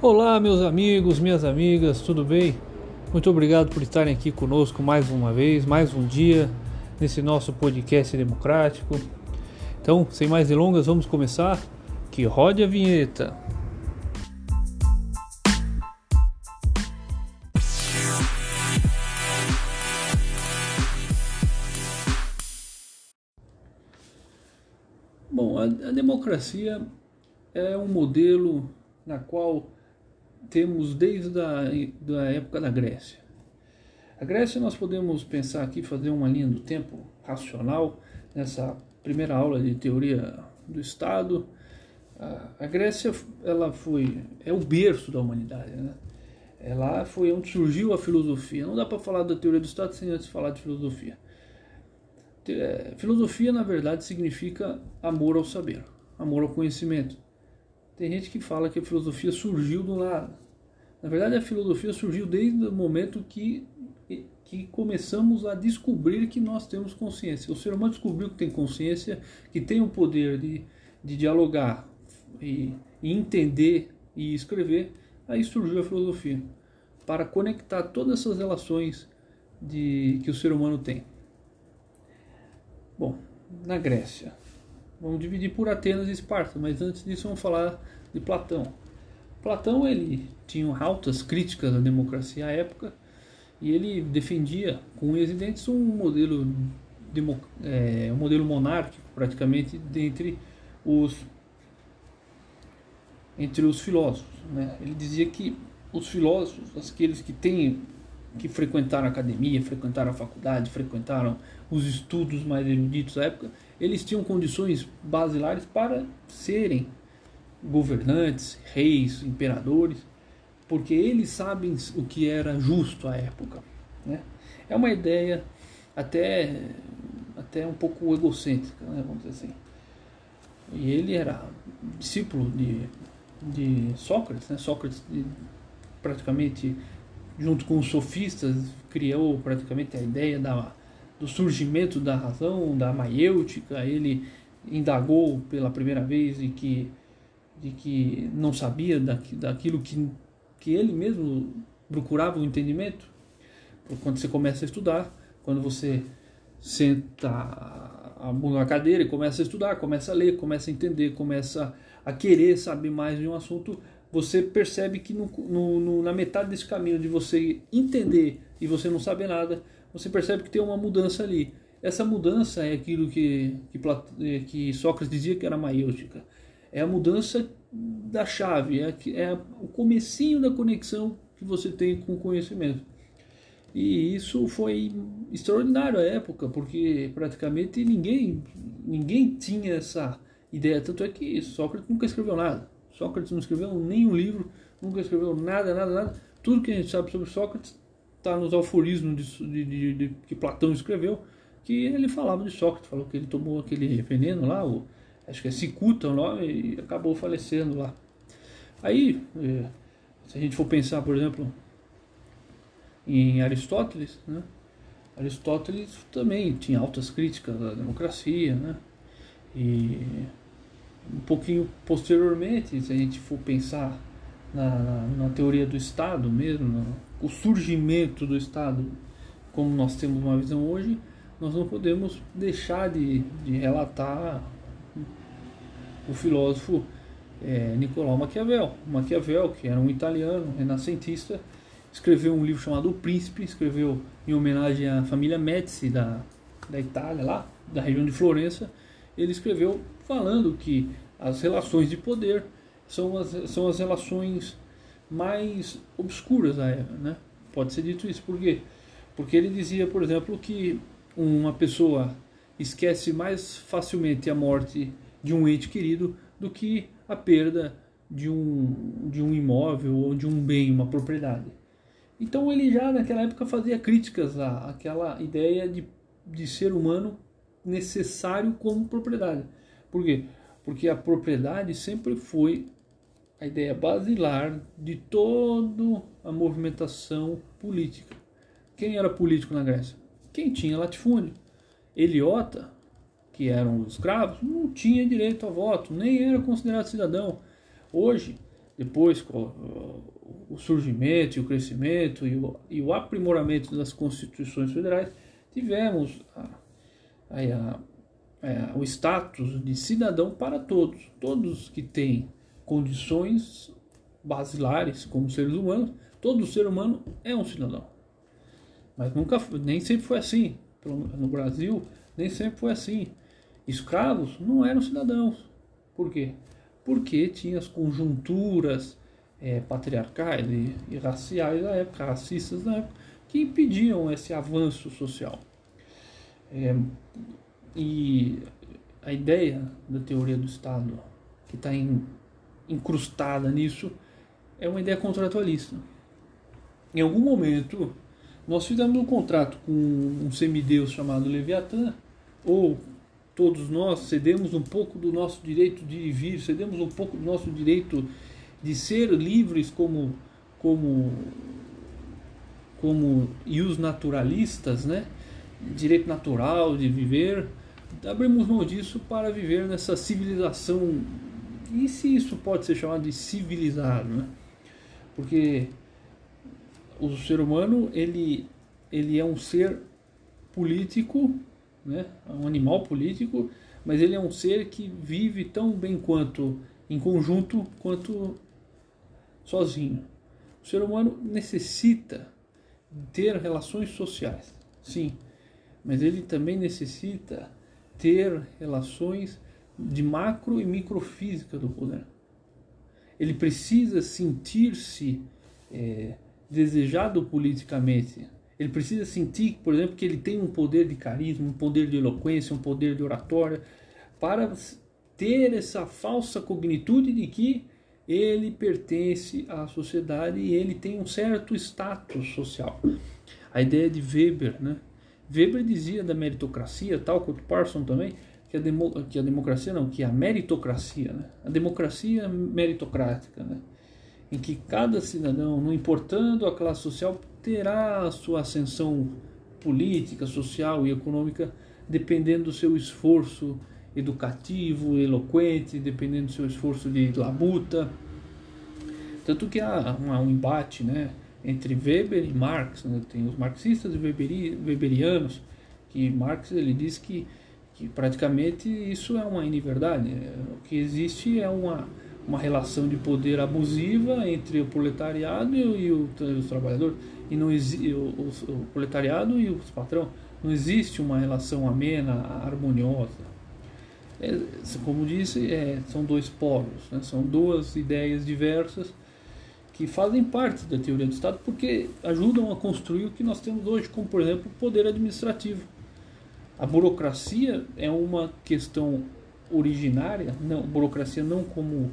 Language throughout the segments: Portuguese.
Olá, meus amigos, minhas amigas, tudo bem? Muito obrigado por estarem aqui conosco mais uma vez, mais um dia nesse nosso podcast democrático. Então, sem mais delongas, vamos começar. Que rode a vinheta. Bom, a, a democracia é um modelo na qual temos desde a da época da Grécia. A Grécia nós podemos pensar aqui, fazer uma linha do tempo racional nessa primeira aula de teoria do Estado. A Grécia ela foi é o berço da humanidade, né? Ela foi onde surgiu a filosofia. Não dá para falar da teoria do Estado sem antes falar de filosofia. É, filosofia, na verdade, significa amor ao saber, amor ao conhecimento. Tem gente que fala que a filosofia surgiu do nada. Na verdade, a filosofia surgiu desde o momento que, que começamos a descobrir que nós temos consciência. O ser humano descobriu que tem consciência, que tem o poder de, de dialogar e, e entender e escrever. Aí surgiu a filosofia para conectar todas essas relações de, que o ser humano tem. Bom, na Grécia, Vamos dividir por Atenas e Esparta, mas antes disso vamos falar de Platão. Platão ele tinha altas críticas à democracia à época e ele defendia com unhas um modelo é, um modelo monárquico praticamente dentre os entre os filósofos. Né? Ele dizia que os filósofos, aqueles que têm que frequentaram a academia, frequentaram a faculdade, frequentaram os estudos mais eruditos da época, eles tinham condições basilares para serem governantes, reis, imperadores, porque eles sabem o que era justo à época. Né? É uma ideia até, até um pouco egocêntrica, né? vamos dizer assim. E ele era discípulo de, de Sócrates, né? Sócrates praticamente junto com os sofistas criou praticamente a ideia da do surgimento da razão, da maiêutica, ele indagou pela primeira vez de que, de que não sabia daquilo que, que ele mesmo procurava o entendimento. Quando você começa a estudar, quando você senta a na cadeira e começa a estudar, começa a ler, começa a entender, começa a querer saber mais de um assunto, você percebe que no, no, no, na metade desse caminho de você entender e você não saber nada, você percebe que tem uma mudança ali. Essa mudança é aquilo que, que, eh, que Sócrates dizia que era maiêutica. É a mudança da chave, é, é o comecinho da conexão que você tem com o conhecimento. E isso foi extraordinário à época, porque praticamente ninguém, ninguém tinha essa ideia. Tanto é que Sócrates nunca escreveu nada. Sócrates não escreveu nenhum livro, nunca escreveu nada, nada, nada. Tudo que a gente sabe sobre Sócrates está nos aforismos de, de, de, que Platão escreveu, que ele falava de Sócrates, falou que ele tomou aquele veneno lá, o, acho que é cicuta o nome, e acabou falecendo lá. Aí, é, se a gente for pensar, por exemplo, em Aristóteles, né? Aristóteles também tinha altas críticas à democracia, né? E um pouquinho posteriormente, se a gente for pensar na, na, teoria do Estado mesmo, no, o surgimento do Estado, como nós temos uma visão hoje, nós não podemos deixar de, de relatar o filósofo é, Nicolau Maquiavel. Maquiavel, que era um italiano renascentista, escreveu um livro chamado O Príncipe, escreveu em homenagem à família Médici da, da Itália, lá da região de Florença. Ele escreveu falando que as relações de poder são as, são as relações mais obscuras da época, né? Pode ser dito isso, por quê? Porque ele dizia, por exemplo, que uma pessoa esquece mais facilmente a morte de um ente querido do que a perda de um, de um imóvel ou de um bem, uma propriedade. Então ele já naquela época fazia críticas à, àquela ideia de, de ser humano necessário como propriedade. Por quê? Porque a propriedade sempre foi a ideia basilar de toda a movimentação política. Quem era político na Grécia? Quem tinha latifúndio. Eliota, que eram os escravos, não tinha direito a voto, nem era considerado cidadão. Hoje, depois com o surgimento e o crescimento e o, aprimoramento das constituições federais, tivemos o status de cidadão para todos. Todos que têm condições basilares como seres humanos, todo ser humano é um cidadão. Mas nunca, nem sempre foi assim. No Brasil, nem sempre foi assim. Escravos não eram cidadãos. Por quê? Porque tinha as conjunturas é, patriarcais e, e, raciais da época, racistas da época, que impediam esse avanço social. É, e a ideia da teoria do Estado, que está incrustada nisso, é uma ideia contratualista. Em algum momento, nós fizemos um contrato com um semideus chamado Leviatã, ou todos nós cedemos um pouco do nosso direito de vir, cedemos um pouco do nosso direito de ser livres como como como e os naturalistas, né? Direito natural de viver, abrimos mão disso para viver nessa civilização. E se isso pode ser chamado de civilizado, né? Porque o ser humano ele ele é um ser político, né? É um animal político, mas ele é um ser que vive tão bem quanto em conjunto quanto sozinho. O ser humano necessita ter relações sociais, sim, mas ele também necessita ter relações de macro e microfísica do poder. Ele precisa sentir-se é, desejado politicamente. Ele precisa sentir, por exemplo, que ele tem um poder de carisma, um poder de eloquência, um poder de oratória, para ter essa falsa cognitude de que ele pertence à sociedade e ele tem um certo status social. A ideia de Weber, né? Weber dizia da meritocracia, tal quanto Parson também, que a, demo, que a democracia não, que a meritocracia, né? a democracia meritocrática, né? em que cada cidadão, não importando a classe social, terá a sua ascensão política, social e econômica dependendo do seu esforço educativo, eloquente, dependendo do seu esforço de labuta. Tanto que há um embate, né? Entre Weber e Marx, né? tem os marxistas e Weberi, weberianos, que Marx ele diz que, que praticamente isso é uma inverdade. O que existe é uma, uma relação de poder abusiva entre o proletariado e o, os trabalhadores, e não o, o, proletariado e os patrão. Não existe uma relação amena, harmoniosa. É, como disse, é, são dois polos, né? são duas ideias diversas que fazem parte da teoria do Estado porque ajudam a construir o que nós temos hoje, como por exemplo o poder administrativo. A burocracia é uma questão originária, não, burocracia não como,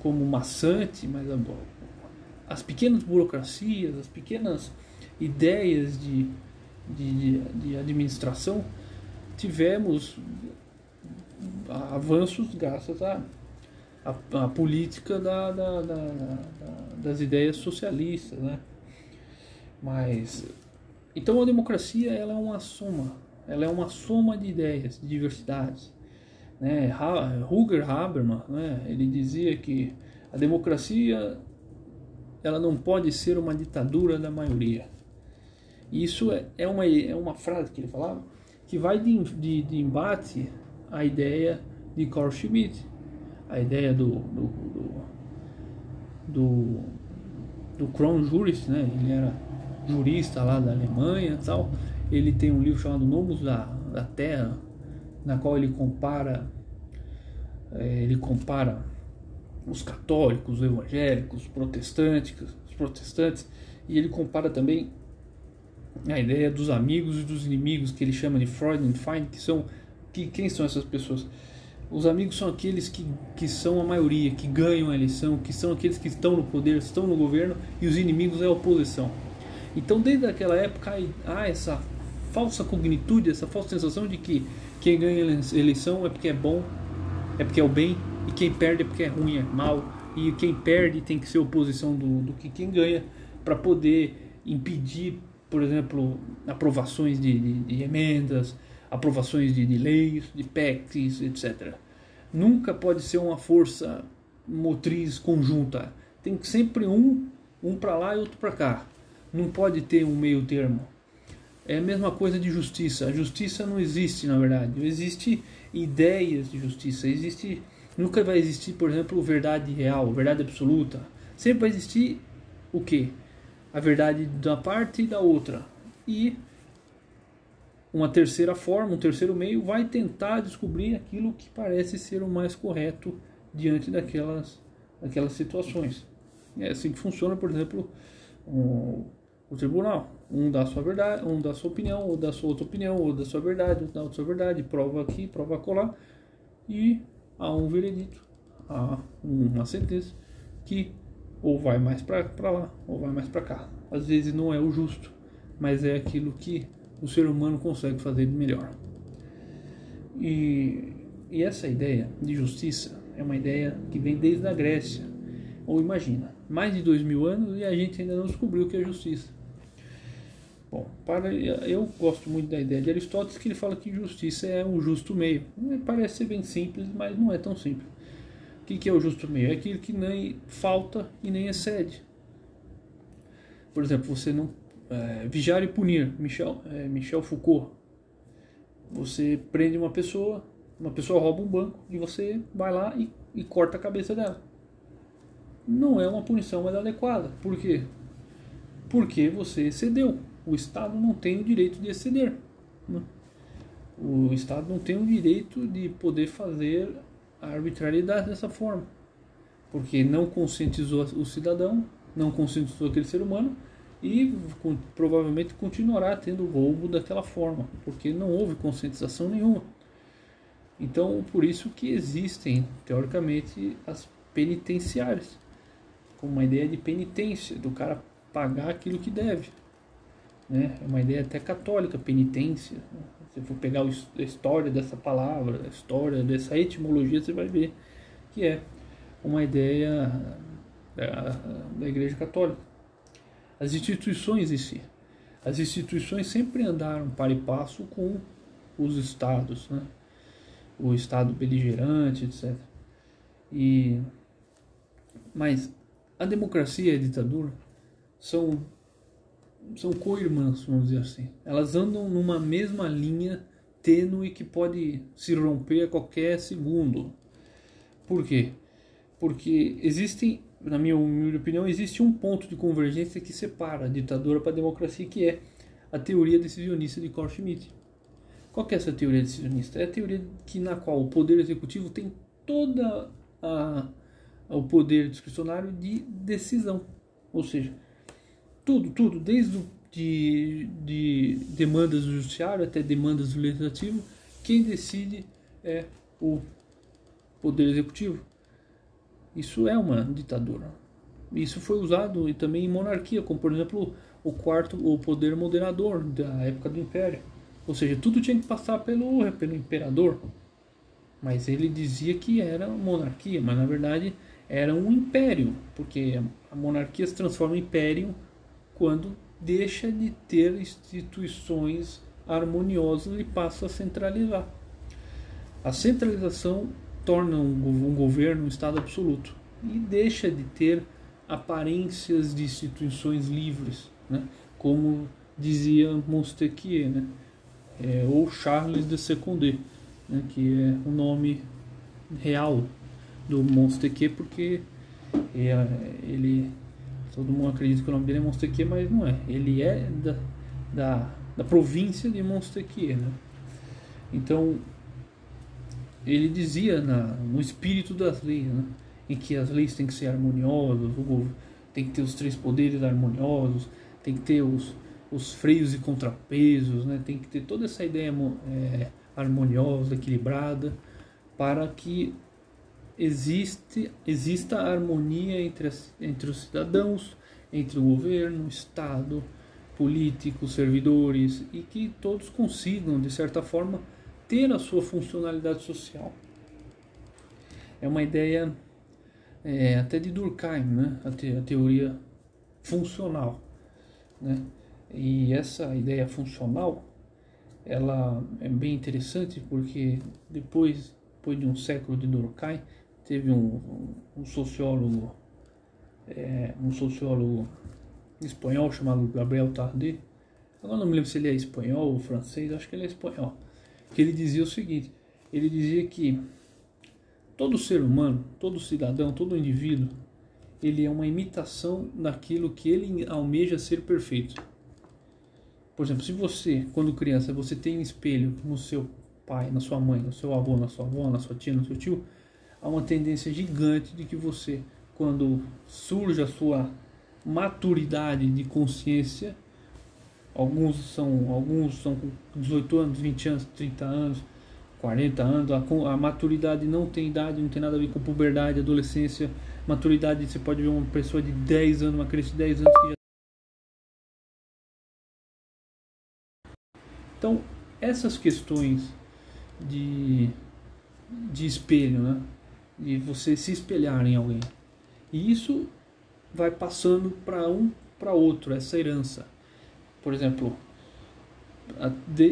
como maçante, mas as pequenas burocracias, as pequenas ideias de, de, de administração, tivemos avanços graças a a, a política da, da, da, das ideias socialistas, né? Mas então a democracia ela é uma soma, ela é uma soma de ideias, de diversidades. Né? Ruger Habermas, né? ele dizia que a democracia ela não pode ser uma ditadura da maioria. Isso é, é, uma, é uma frase que ele falava que vai de, de, de embate à ideia de Carl Schmitt, a ideia do do, do, do, do Jurist, né? Ele era jurista lá da Alemanha tal. Ele tem um livro chamado Nomos da, da Terra, na qual ele compara é, ele compara os católicos, os evangélicos, os protestantes, os protestantes, e ele compara também a ideia dos amigos e dos inimigos que ele chama de Freud and Feind, que são que quem são essas pessoas? Os amigos são aqueles que, que são a maioria, que ganham a eleição, que são aqueles que estão no poder, estão no governo, e os inimigos é a oposição. Então, desde aquela época, há essa falsa cognitude, essa falsa sensação de que quem ganha a eleição é porque é bom, é porque é o bem, e quem perde é porque é ruim, é mal, e quem perde tem que ser oposição do, do que quem ganha, para poder impedir, por exemplo, aprovações de, de, de emendas, aprovações de, de leis, de PECs, etc. Nunca pode ser uma força motriz conjunta. Tem sempre um, um para lá e outro para cá. Não pode ter um meio termo. É a mesma coisa de justiça. A justiça não existe, na verdade. Existe ideias de justiça. Existe nunca vai existir, por exemplo, verdade real, verdade absoluta. Sempre vai existir o que? A verdade da parte e da outra. E uma terceira forma, um terceiro meio vai tentar descobrir aquilo que parece ser o mais correto diante daquelas, daquelas situações. É assim que funciona, por exemplo, o, tribunal. Um dá sua verdade, um dá sua opinião, ou dá sua outra opinião, ou dá sua verdade, outro dá sua verdade, prova aqui, prova acolá, e há um veredito, há uma sentença que ou vai mais para lá, ou vai mais para cá. Às vezes não é o justo, mas é aquilo que o ser humano consegue fazer de melhor. E, e essa ideia de justiça é uma ideia que vem desde a Grécia. Ou imagina, mais de dois mil anos e a gente ainda não descobriu o que é justiça. Bom, para, eu gosto muito da ideia de Aristóteles que ele fala que justiça é um justo meio. Parece ser bem simples, mas não é tão simples. O que, que é o justo meio? É aquilo que nem falta e nem excede. Por exemplo, você não é, vigiar e punir, Michel, é, Michel Foucault. Você prende uma pessoa, uma pessoa rouba um banco e você vai lá e, e corta a cabeça dela. Não é uma punição mais adequada. Por quê? Porque você excedeu. O Estado não tem o direito de exceder. Né? O Estado não tem o direito de poder fazer a arbitrariedade dessa forma. Porque não conscientizou o cidadão, não conscientizou aquele ser humano e com, provavelmente continuará tendo roubo daquela forma, porque não houve conscientização nenhuma. Então, por isso que existem, teoricamente, as penitenciárias, com uma ideia de penitência, do cara pagar aquilo que deve. Né? É uma ideia até católica, penitência. Se for pegar a história dessa palavra, a história dessa etimologia, você vai ver que é uma ideia da, da Igreja Católica as instituições em si. As instituições sempre andaram para e passo com os estados, né? o estado beligerante, etc. E mas a democracia e a ditadura são são co-irmãs, vamos dizer assim. Elas andam numa mesma linha tênue que pode se romper a qualquer segundo. Por quê? Porque existem na minha opinião, existe um ponto de convergência que separa a ditadura para a democracia, que é a teoria decisionista de Carl Schmitt. Qual é essa teoria decisionista? É a teoria que, na qual o poder executivo tem toda o poder discricionário de decisão, ou seja, tudo, tudo, desde de, de demandas do judiciário até demandas do legislativo, quem decide é o poder executivo. Isso é uma ditadura. Isso foi usado também em monarquia, como por exemplo o quarto, o poder moderador da época do Império. Ou seja, tudo tinha que passar pelo, pelo imperador. Mas ele dizia que era monarquia, mas na verdade era um império, porque a monarquia se transforma em império quando deixa de ter instituições harmoniosas e passa a centralizar. A centralização torna um, um governo um Estado absoluto e deixa de ter aparências de instituições livres, né? como dizia Montesquieu, né? É, ou Charles de Secondé, né? que é o nome real do Montesquieu, porque é, ele todo mundo acredita que o nome dele é Montesquieu, mas não é. Ele é da, da, da província de Montesquieu. Né? Então ele dizia na, no espírito das leis, né? em que as leis têm que ser harmoniosas, tem que ter os três poderes harmoniosos, tem que ter os, os freios e contrapesos, né? tem que ter toda essa ideia é, harmoniosa, equilibrada, para que existe, exista harmonia entre, as, entre os cidadãos, entre o governo, o Estado, políticos, servidores, e que todos consigam, de certa forma, ter a sua funcionalidade social. É uma ideia é, até de Durkheim, né? a, te, a teoria funcional. Né? E essa ideia funcional ela é bem interessante porque depois, depois de um século de Durkheim teve um, um sociólogo, é, um sociólogo espanhol chamado Gabriel Tardy, agora não me lembro se ele é espanhol ou francês, acho que ele é espanhol, que ele dizia o seguinte, ele dizia que todo ser humano, todo cidadão, todo indivíduo, ele é uma imitação daquilo que ele almeja ser perfeito. Por exemplo, se você, quando criança, você tem um espelho no seu pai, na sua mãe, no seu avô, na sua avó, na sua tia, no seu tio, há uma tendência gigante de que você, quando surge a sua maturidade de consciência, alguns são, alguns são com 18 anos, 20 anos, 30 anos, 40 anos, a, a maturidade não tem idade, não tem nada a ver com puberdade, adolescência, maturidade, você pode ver uma pessoa de 10 anos, uma criança de 10 anos que já Então, essas questões de, de espelho, né? de você se espelhar em alguém. E isso vai passando para um para outro, essa herança. Por exemplo,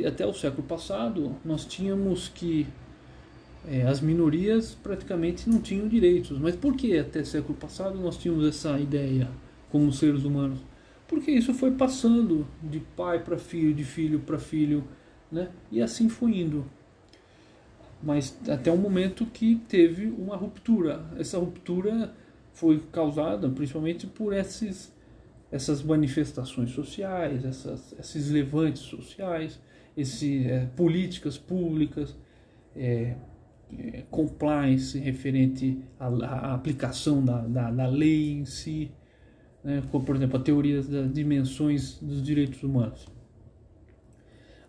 até o século passado, nós tínhamos que é, as minorias praticamente não tinham direitos. Mas por que até o século passado nós tínhamos essa ideia como seres humanos? Porque isso foi passando de pai para filho, de filho para filho, né? e assim foi indo mas até o momento que teve uma ruptura. Essa ruptura foi causada principalmente por esses, essas manifestações sociais, essas, esses levantes sociais, esse, é, políticas públicas, é, é, compliance referente à, à aplicação da, da, da, lei em si, né, como, por exemplo, a teoria das dimensões dos direitos humanos.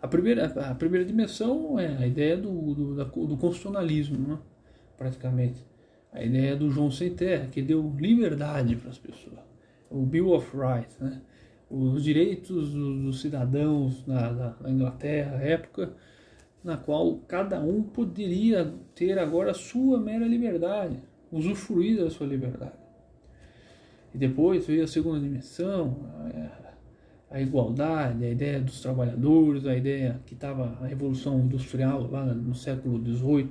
A primeira, a primeira dimensão é a ideia do, do, do constitucionalismo, né? praticamente. A ideia do João Sem Terra, que deu liberdade para as pessoas. O Bill of Rights, né? os direitos dos, cidadãos na, na, Inglaterra, época na qual cada um poderia ter agora a sua mera liberdade, usufruir da sua liberdade. E depois veio a segunda dimensão, a igualdade, a ideia dos trabalhadores, a ideia que estava a revolução industrial lá no século XVIII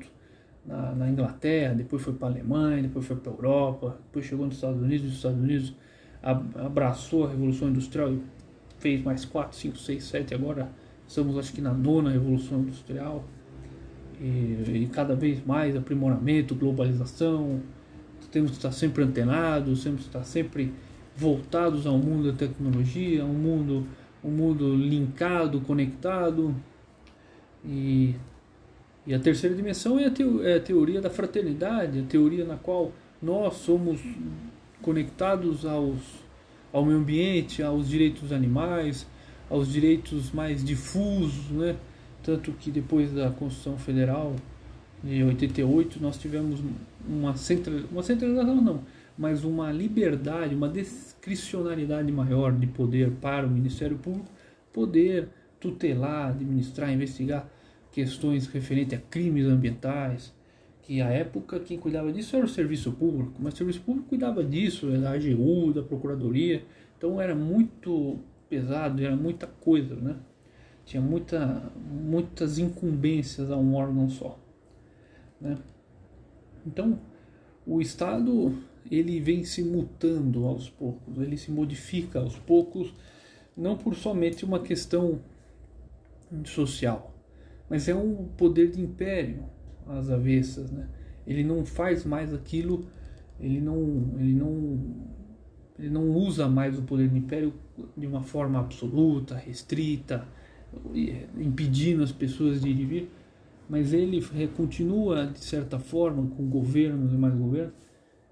na, na Inglaterra, depois foi para a Alemanha, depois foi para a Europa, depois chegou nos Estados Unidos, e os Estados Unidos abraçou a revolução industrial e fez mais 4, 5, 6, 7, agora. Estamos acho que na nona revolução industrial. E, e cada vez mais aprimoramento, globalização, temos que estar sempre antenados, temos que estar sempre voltados ao mundo da tecnologia, um mundo, um mundo linkado, conectado. E, e a terceira dimensão é a, teo, é a teoria da fraternidade, a teoria na qual nós somos conectados aos, ao meio ambiente, aos direitos animais, aos direitos mais difusos, né? Tanto que depois da Constituição Federal de 88 nós tivemos uma, central, uma centralização, não, mas uma liberdade, uma discricionalidade maior de poder para o Ministério Público poder tutelar, administrar, investigar questões referentes a crimes ambientais, que à época quem cuidava disso era o serviço público, mas o serviço público cuidava disso, da AGU, da Procuradoria, então era muito pesado, era muita coisa, né? Tinha muita, muitas incumbências a um órgão só. Né? Então, o Estado ele vem se mutando aos poucos, ele se modifica aos poucos, não por somente uma questão social, mas é um poder de império às avessas, né? Ele não faz mais aquilo, ele não, ele não, ele não usa mais o poder de império de uma forma absoluta, restrita, impedindo as pessoas de ir e vir, mas ele continua de certa forma com governos e mais governos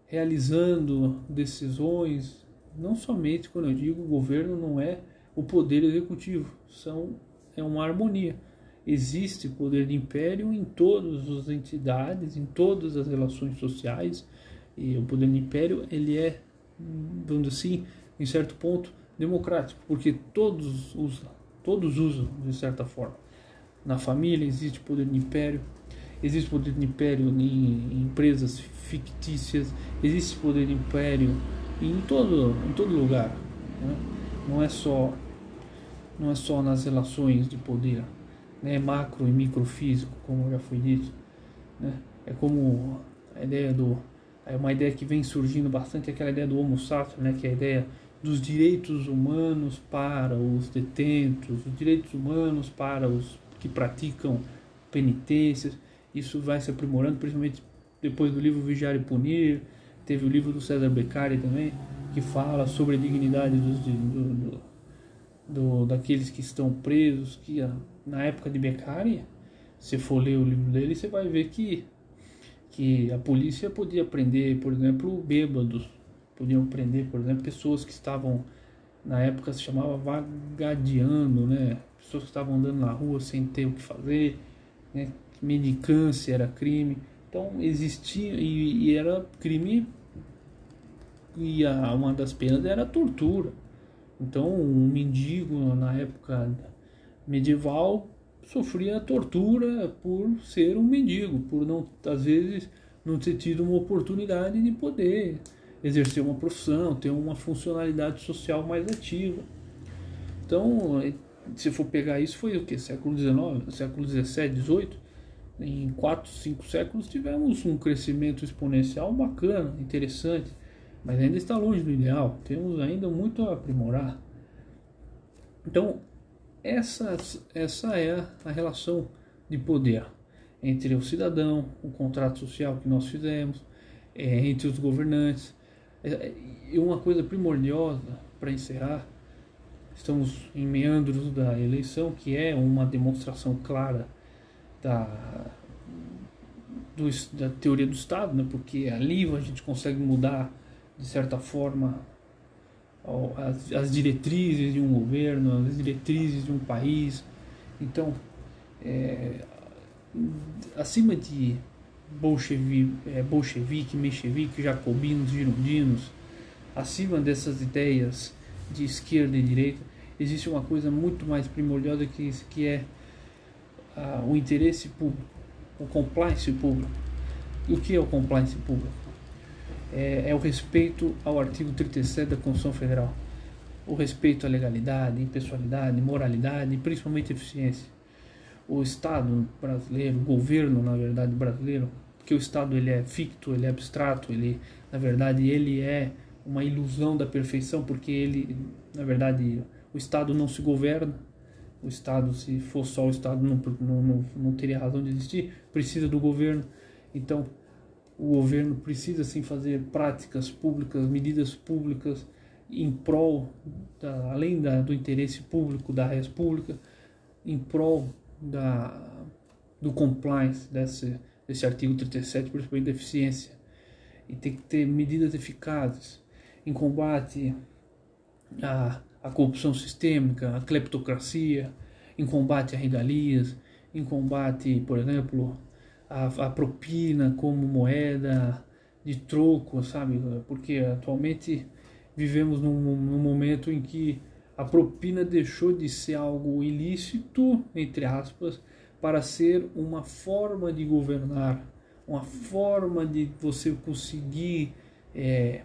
realizando decisões, não somente quando eu digo governo não é o poder executivo, são é uma harmonia. Existe poder de império em todas as entidades, em todas as relações sociais, e o poder de império ele é, vamos assim, em certo ponto democrático, porque todos usam, todos usam de certa forma. Na família existe poder de império, existe poder de império em empresas fictícias, existe poder de império em todo, em todo lugar. Né? Não é só não é só nas relações de poder, né? macro e microfísico, como já foi dito. Né? É como a ideia do, É uma ideia que vem surgindo bastante, aquela ideia do Homo sapiens, né, que é a ideia dos direitos humanos para os detentos, os direitos humanos para os que praticam penitências. Isso vai se aprimorando, principalmente depois do livro Vigiar e Punir. Teve o livro do César Beccari também, que fala sobre a dignidade dos, do, do, do, daqueles que estão presos, que na época de Beccari, se for ler o livro dele, você vai ver que, que a polícia podia prender, por exemplo, bêbados, podiam prender, por exemplo, pessoas que estavam, na época se chamava vagadeando, né? pessoas que estavam andando na rua sem ter o que fazer, né? mendicância era crime. Então existia, e, e era crime, e a, uma das penas era tortura. Então um mendigo na época medieval sofria tortura por ser um mendigo, por não, às vezes, não ter tido uma oportunidade de poder exercer uma profissão, ter uma funcionalidade social mais ativa. Então, se for pegar isso, foi o que? Século XIX, século XVII, XVIII? Em quatro, cinco séculos tivemos um crescimento exponencial bacana, interessante, mas ainda está longe do ideal. Temos ainda muito a aprimorar. Então, essa, essa é a relação de poder entre o cidadão, o contrato social que nós fizemos, é, entre os governantes. É, e uma coisa primordial para encerrar, estamos em meandros da eleição, que é uma demonstração clara da, do, da teoria do Estado, né? porque ali a gente consegue mudar, de certa forma, as, as diretrizes de um governo, as diretrizes de um país. Então, é, acima de bolchevique, é, bolchevique, menchevique, jacobinos, girondinos, acima dessas ideias de esquerda e direita, existe uma coisa muito mais primordial que isso, que é o interesse público, o compliance público. E o que é o compliance público? É, é o respeito ao artigo 37 da Constituição Federal. O respeito à legalidade, impessoalidade, moralidade e principalmente eficiência. O Estado brasileiro, o governo, na verdade, brasileiro, porque o Estado ele é ficto, ele é abstrato, ele, na verdade, ele é uma ilusão da perfeição, porque ele, na verdade, o Estado não se governa, o Estado, se for só o Estado, não, não, não, não teria razão de existir, precisa do governo. Então, o governo precisa sim fazer práticas públicas, medidas públicas em prol, da, além da, do interesse público da res pública, em prol da, do compliance desse, desse artigo 37, principalmente da eficiência. E tem que ter medidas eficazes em combate à, à corrupção sistêmica, à cleptocracia, em combate a regalias, em combate, por exemplo, a, a propina como moeda de troco, sabe? Porque atualmente vivemos num, num momento em que a propina deixou de ser algo ilícito, entre aspas, para ser uma forma de governar, uma forma de você conseguir é,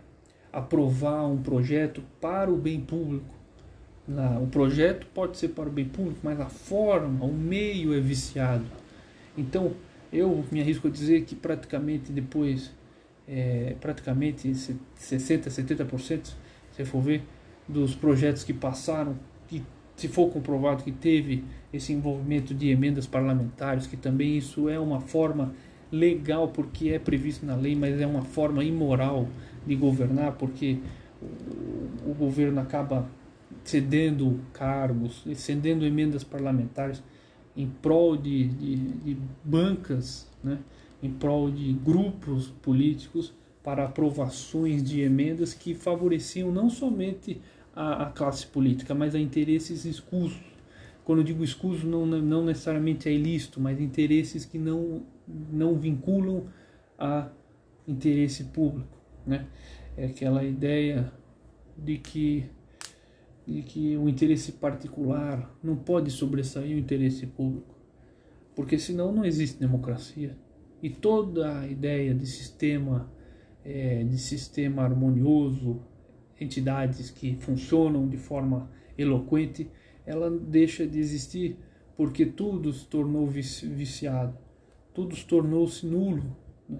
aprovar um projeto para o bem público. O projeto pode ser para o bem público, mas a forma, o meio é viciado. Então, eu me arrisco a dizer que praticamente depois, é, praticamente 60%, 70%, se for ver, dos projetos que passaram, que se for comprovado que teve esse envolvimento de emendas parlamentares, que também isso é uma forma legal porque é previsto na lei, mas é uma forma imoral de governar porque o, o governo acaba cedendo cargos, cedendo emendas parlamentares em prol de, de, de bancas, né, em prol de grupos políticos para aprovações de emendas que favoreciam não somente a, a classe política, mas a interesses escusos. Quando eu digo escuso, não, não necessariamente é ilícito, mas interesses que não, não vinculam a interesse público. Né? É aquela ideia de que de que o interesse particular não pode sobressair o interesse público, porque senão não existe democracia. E toda a ideia de sistema, é, de sistema harmonioso, entidades que funcionam de forma eloquente, ela deixa de existir porque tudo se tornou viciado, tudo se tornou-se nulo. Né?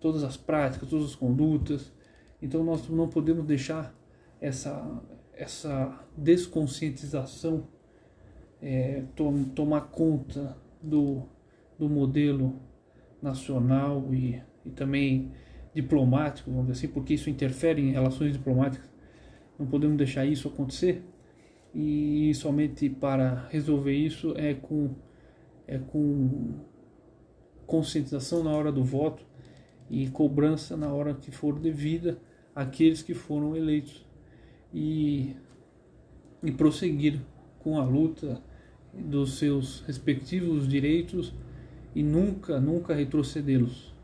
todas as práticas, todas as condutas. Então nós não podemos deixar essa, essa desconscientização é, to, tomar conta do, do modelo nacional e, e também diplomático, vamos dizer assim, porque isso interfere em relações diplomáticas. Não podemos deixar isso acontecer e somente para resolver isso é com é com conscientização na hora do voto e cobrança na hora que for devida àqueles que foram eleitos e, e prosseguir com a luta dos seus respectivos direitos e nunca, nunca retrocedê-los.